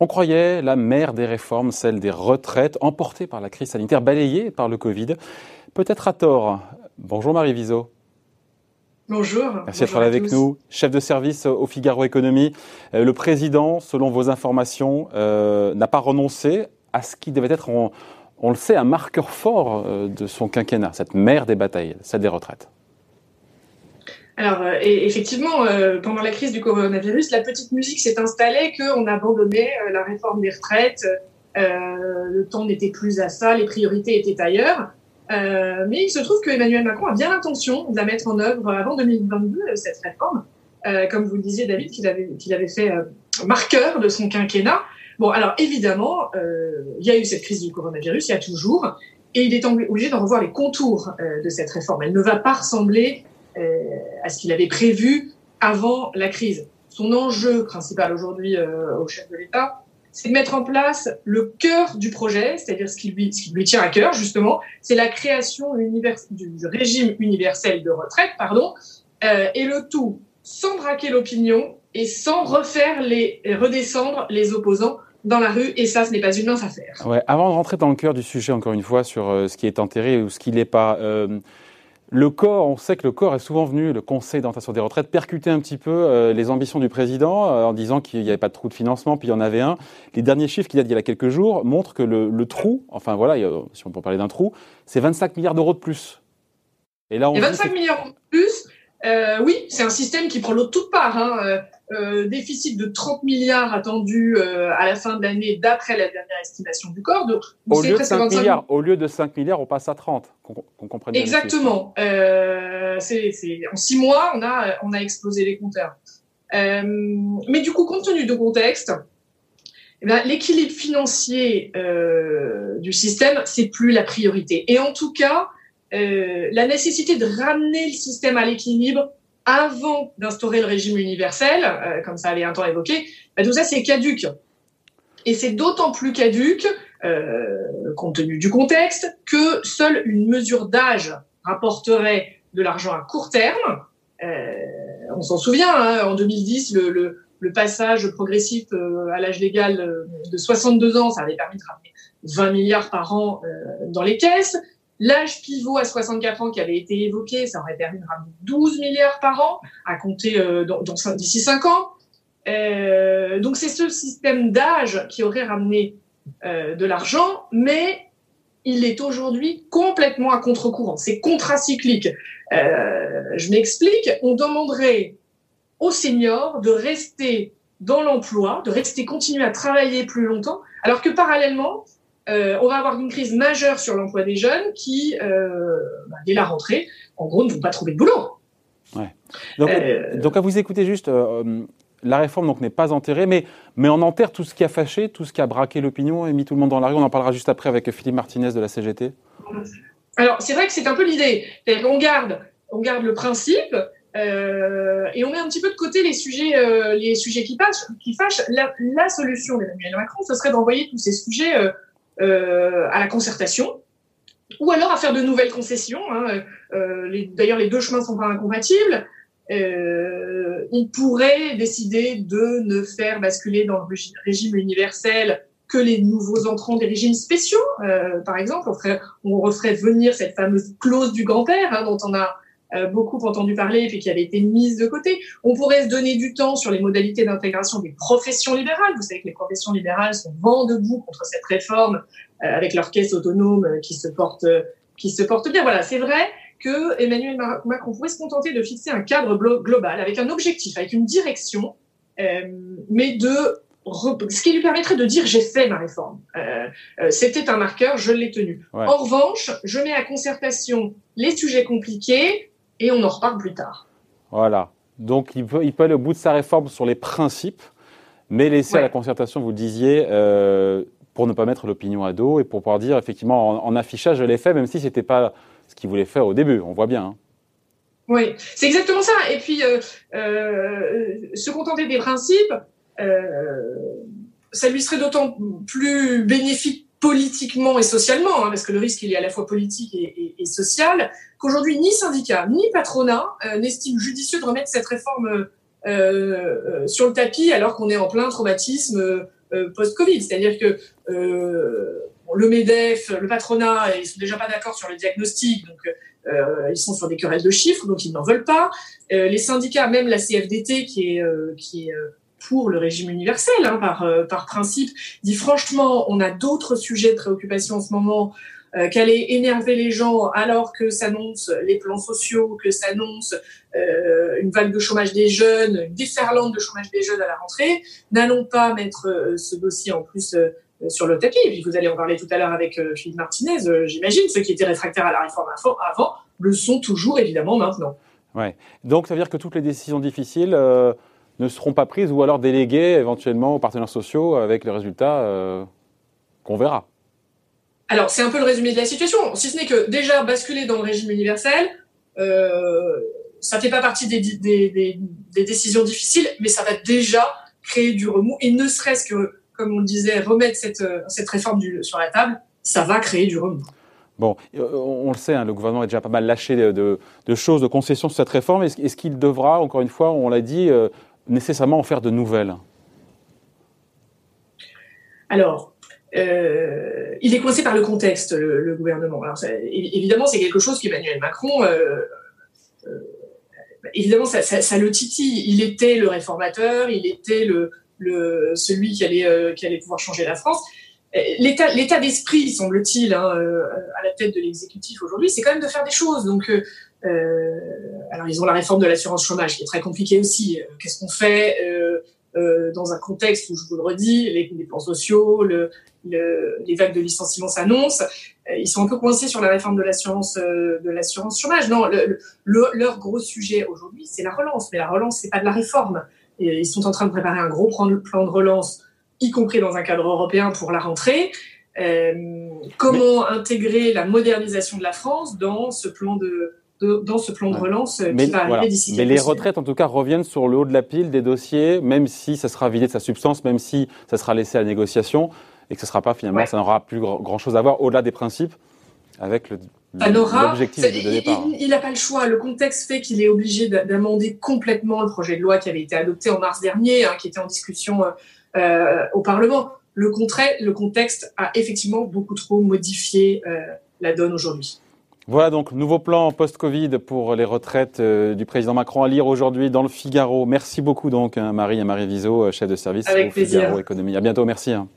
On croyait la mère des réformes, celle des retraites, emportée par la crise sanitaire, balayée par le Covid. Peut-être à tort. Bonjour Marie Viseau. Bonjour. Merci d'être là avec nous. Chef de service au Figaro Économie. Euh, le président, selon vos informations, euh, n'a pas renoncé à ce qui devait être, on, le sait, un marqueur fort euh, de son quinquennat, cette mère des batailles, celle des retraites. Alors, euh, effectivement, euh, pendant la crise du coronavirus, la petite musique s'est installée qu'on abandonnait euh, la réforme des retraites. le temps n'était plus à ça, les priorités étaient ailleurs. mais il se trouve que Emmanuel Macron a bien l'intention de la mettre en œuvre avant 2022, cette réforme. comme vous le disiez, David, qu'il avait, fait marqueur de son quinquennat. Bon, alors évidemment, il y a eu cette crise du coronavirus, il y a toujours, et il est obligé d'en revoir les contours de cette réforme. Elle ne va pas ressembler euh, à ce qu'il avait prévu avant la crise. Son enjeu principal aujourd'hui euh, au chef de l'État, c'est de mettre en place le cœur du projet, c'est-à-dire ce qui lui, ce qui lui tient à cœur justement, c'est la création du régime universel de retraite, pardon, euh, et le tout sans braquer l'opinion et sans refaire les redescendre les opposants dans la rue, et ça, ce n'est pas une mince affaire. Ouais, avant de rentrer dans le cœur du sujet, encore une fois, sur ce qui est enterré ou ce qui n'est pas, le corps, on sait que le corps est souvent venu, le Conseil d'orientation des retraites, percuter un petit peu euh, les ambitions du président euh, en disant qu'il n'y avait pas de trou de financement, puis il y en avait un. Les derniers chiffres qu'il a dit il y a quelques jours montrent que le, trou, enfin voilà, si on peut parler d'un trou, c'est 25 milliards d'euros de plus. Et là, on 25 milliards de plus, euh, oui, c'est un système qui prend l'eau toute part. Hein. Euh, déficit de 30 milliards attendu euh, à la fin de l'année d'après la dernière estimation du corps. Donc, au, lieu de 5 milliards, au lieu de 5 milliards, on passe à 30, qu'on comprenne Exactement. Euh, en six mois, on a, on a explosé les compteurs. Euh, mais du coup, compte tenu du contexte, eh l'équilibre financier du système, c'est plus la priorité. Et en tout cas, la nécessité de ramener le système à l'équilibre avant d'instaurer le régime universel, euh, comme ça avait un temps évoqué, bah, tout ça c'est caduque. Et c'est d'autant plus caduque, euh, compte tenu du contexte, que seule une mesure d'âge rapporterait de l'argent à court terme. Euh, on s'en souvient, hein, en 2010, le, le, le passage progressif euh, à l'âge légal euh, de 62 ans, ça avait permis de ramener 20 milliards par an dans les caisses. L'âge pivot à 64 ans qui avait été évoqué, ça aurait permis de ramener 12 milliards par an à compter euh, d'ici 5 ans. Euh, donc c'est ce système d'âge qui aurait ramené euh, de l'argent, mais il est aujourd'hui complètement à contre-courant. C'est contracyclique. Je m'explique. On demanderait aux seniors de rester dans l'emploi, de rester continuer à travailler plus longtemps, alors que parallèlement, euh, on va avoir une crise majeure sur l'emploi des jeunes qui, euh, bah, dès la rentrée, en gros, ne vont pas trouver de boulot. Ouais. Donc, euh, donc, à vous écouter juste, la réforme donc n'est pas enterrée, mais, mais on enterre tout ce qui a fâché, tout ce qui a braqué l'opinion et mis tout le monde dans la rue. On en parlera juste après avec Philippe Martinez de la CGT. Alors, c'est vrai que c'est un peu l'idée. On garde, on garde le principe, euh, et on met un petit peu de côté les sujets, euh, les sujets qui, fâchent. Qui fâchent. La, la solution d'Emmanuel Macron, ce serait d'envoyer tous ces sujets euh, euh, à la concertation, ou alors à faire de nouvelles concessions. Hein. Euh, D'ailleurs, les deux chemins sont pas incompatibles. Euh, il pourrait décider de ne faire basculer dans le régime universel que les nouveaux entrants des régimes spéciaux. Euh, par exemple, on, ferait, on referait venir cette fameuse clause du grand-père hein, dont on a beaucoup entendu parler et puis qui avait été mise de côté. On pourrait se donner du temps sur les modalités d'intégration des professions libérales. Vous savez que les professions libérales sont vent debout contre cette réforme euh, avec leur caisse autonome euh, qui se porte qui se porte bien. Voilà, c'est vrai que Emmanuel Macron pourrait se contenter de fixer un cadre global avec un objectif, avec une direction, mais de ce qui lui permettrait de dire j'ai fait ma réforme. C'était un marqueur, je l'ai tenu. En revanche, je mets à concertation les sujets compliqués, et on en reparle plus tard. Voilà. Donc il peut, il peut aller au bout de sa réforme sur les principes, mais laisser à la concertation, vous le disiez, euh, pour ne pas mettre l'opinion à dos et pour pouvoir dire effectivement en, affichage, je l'ai fait, même si ce n'était pas ce qu'il voulait faire au début. On voit bien. Hein. Oui, c'est exactement ça. Et puis, euh, euh, se contenter des principes, ça lui serait d'autant plus bénéfique politiquement et socialement, hein, parce que le risque il est à la fois politique et, et, social, qu'aujourd'hui ni syndicats ni patronat euh, n'estiment judicieux de remettre cette réforme euh, sur le tapis alors qu'on est en plein traumatisme post-Covid. C'est-à-dire que le MEDEF, le patronat, ils sont déjà pas d'accord sur le diagnostic, donc euh, ils sont sur des querelles de chiffres, donc ils n'en veulent pas. Euh, les syndicats, même la CFDT, qui est, euh, qui est pour le régime universel, hein, par, par principe, dit franchement, on a d'autres sujets de préoccupation en ce moment euh, qu'aller énerver les gens alors que s'annoncent les plans sociaux, que s'annonce euh, une vague de chômage des jeunes, une déferlante de chômage des jeunes à la rentrée. N'allons pas mettre ce dossier en plus sur le tapis. Et puis vous allez en parler tout à l'heure avec euh, Philippe Martinez, euh, j'imagine. Ceux qui étaient réfractaires à la réforme avant le sont toujours évidemment maintenant. Ouais. Donc ça veut dire que toutes les décisions difficiles euh, ne seront pas prises ou alors déléguées éventuellement aux partenaires sociaux avec le résultat qu'on verra. Alors c'est un peu le résumé de la situation, si ce n'est que déjà basculer dans le régime universel, ça ne fait pas partie des, des, décisions difficiles, mais ça va déjà créer du remous, et ne serait-ce que comme on le disait, remettre cette, euh, cette réforme du, sur la table, ça va créer du remous. Bon, euh, on le sait, hein, le gouvernement a déjà pas mal lâché de, de, choses, de concessions sur cette réforme. Est-ce, qu'il devra, encore une fois, on l'a dit, euh, nécessairement en faire de nouvelles Alors, il est coincé par le contexte, le, gouvernement. Évidemment, c'est quelque chose qu'Emmanuel Macron, évidemment, ça, le titille. Il était le réformateur, il était le, celui qui allait, euh, qui allait pouvoir changer la France. L'état, d'esprit, semble-t-il, hein, euh, à la tête de l'exécutif aujourd'hui, c'est quand même de faire des choses. Donc, euh, alors ils ont la réforme de l'assurance chômage qui est très compliquée aussi. Qu'est-ce qu'on fait dans un contexte où, je vous le redis, les, plans sociaux, le, les vagues de licenciement s'annoncent. Ils sont un peu coincés sur la réforme de l'assurance de l'assurance chômage. Non, leur gros sujet aujourd'hui, c'est la relance. Mais la relance, c'est pas de la réforme ils sont en train de préparer un gros plan de relance, y compris dans un cadre européen pour la rentrée. Euh, comment intégrer la modernisation de la France dans ce plan de, dans ce plan de relance euh, qui va arriver d'ici Mais les retraites, en tout cas, reviennent sur le haut de la pile des dossiers, même si ça sera vidé de sa substance, même si ça sera laissé à la négociation, et que ce sera pas finalement, ça n'aura plus grand-chose à voir au-delà des principes avec le, l'objectif de départ. Il n'a pas le choix. Le contexte fait qu'il est obligé d'amender complètement le projet de loi qui avait été adopté en mars dernier, hein, qui était en discussion euh, euh, au Parlement. Le, le, contexte a effectivement beaucoup trop modifié euh, la donne aujourd'hui. Voilà donc nouveau plan post-Covid pour les retraites du président Macron à lire aujourd'hui dans le Figaro. Merci beaucoup donc hein, Marie et Marie Viseau, chef de service Avec au Figaro Économie. À bientôt, merci. Hein.